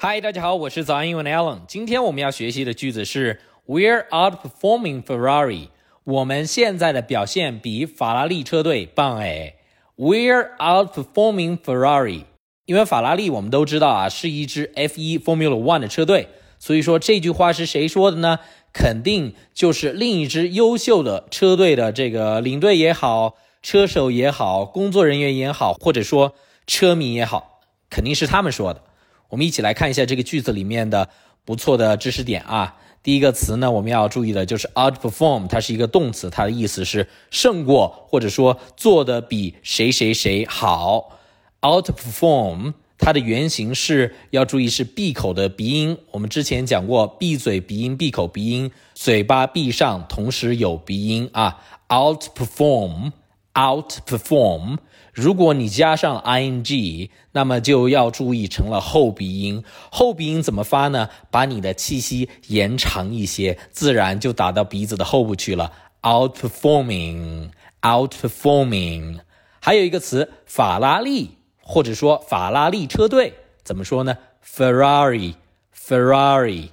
嗨，大家好，我是早安英文的 Alan。今天我们要学习的句子是 We're outperforming Ferrari。我们现在的表现比法拉利车队棒哎。We're outperforming Ferrari。因为法拉利我们都知道啊，是一支 F1 Formula One 的车队，所以说这句话是谁说的呢？肯定就是另一支优秀的车队的这个领队也好，车手也好，工作人员也好，或者说车迷也好，肯定是他们说的。我们一起来看一下这个句子里面的不错的知识点啊。第一个词呢，我们要注意的就是 outperform，它是一个动词，它的意思是胜过或者说做的比谁谁谁好。outperform 它的原型是要注意是闭口的鼻音。我们之前讲过，闭嘴鼻音、闭口鼻音，嘴巴闭上，同时有鼻音啊。outperform Outperform，。如果你加上 ing，那么就要注意成了后鼻音。后鼻音怎么发呢？把你的气息延长一些，自然就打到鼻子的后部去了。outperforming，outperforming。还有一个词，法拉利，或者说法拉利车队，怎么说呢？Ferrari，Ferrari。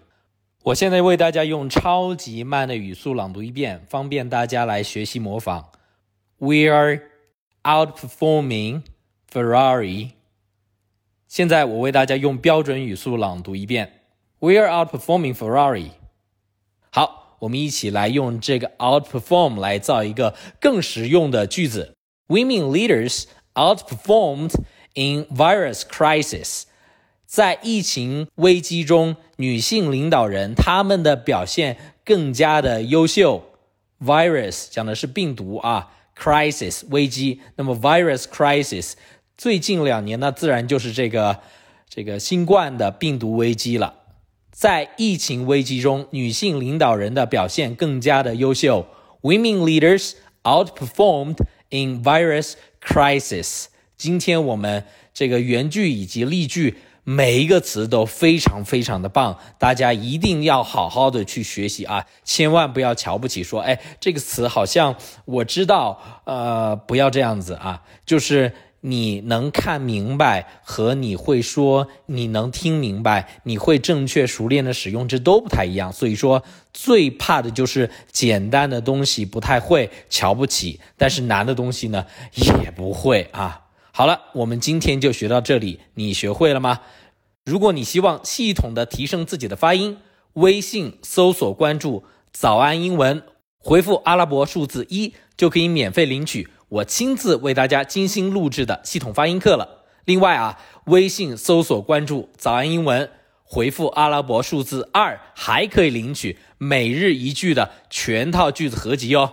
我现在为大家用超级慢的语速朗读一遍，方便大家来学习模仿。We are outperforming Ferrari。现在我为大家用标准语速朗读一遍：We are outperforming Ferrari。好，我们一起来用这个 outperform 来造一个更实用的句子：Women leaders outperformed in virus crisis。在疫情危机中，女性领导人他们的表现更加的优秀。Virus 讲的是病毒啊。 Crisis 危机，那么 virus crisis 最近两年呢，自然就是这个这个新冠的病毒危机了。在疫情危机中，女性领导人的表现更加的优秀。Women leaders outperformed in virus crisis。今天我们这个原句以及例句。每一个词都非常非常的棒，大家一定要好好的去学习啊！千万不要瞧不起，说哎，这个词好像我知道，呃，不要这样子啊！就是你能看明白和你会说，你能听明白，你会正确熟练的使用，这都不太一样。所以说，最怕的就是简单的东西不太会，瞧不起；但是难的东西呢，也不会啊。好了，我们今天就学到这里，你学会了吗？如果你希望系统的提升自己的发音，微信搜索关注“早安英文”，回复阿拉伯数字一就可以免费领取我亲自为大家精心录制的系统发音课了。另外啊，微信搜索关注“早安英文”，回复阿拉伯数字二还可以领取每日一句的全套句子合集哦。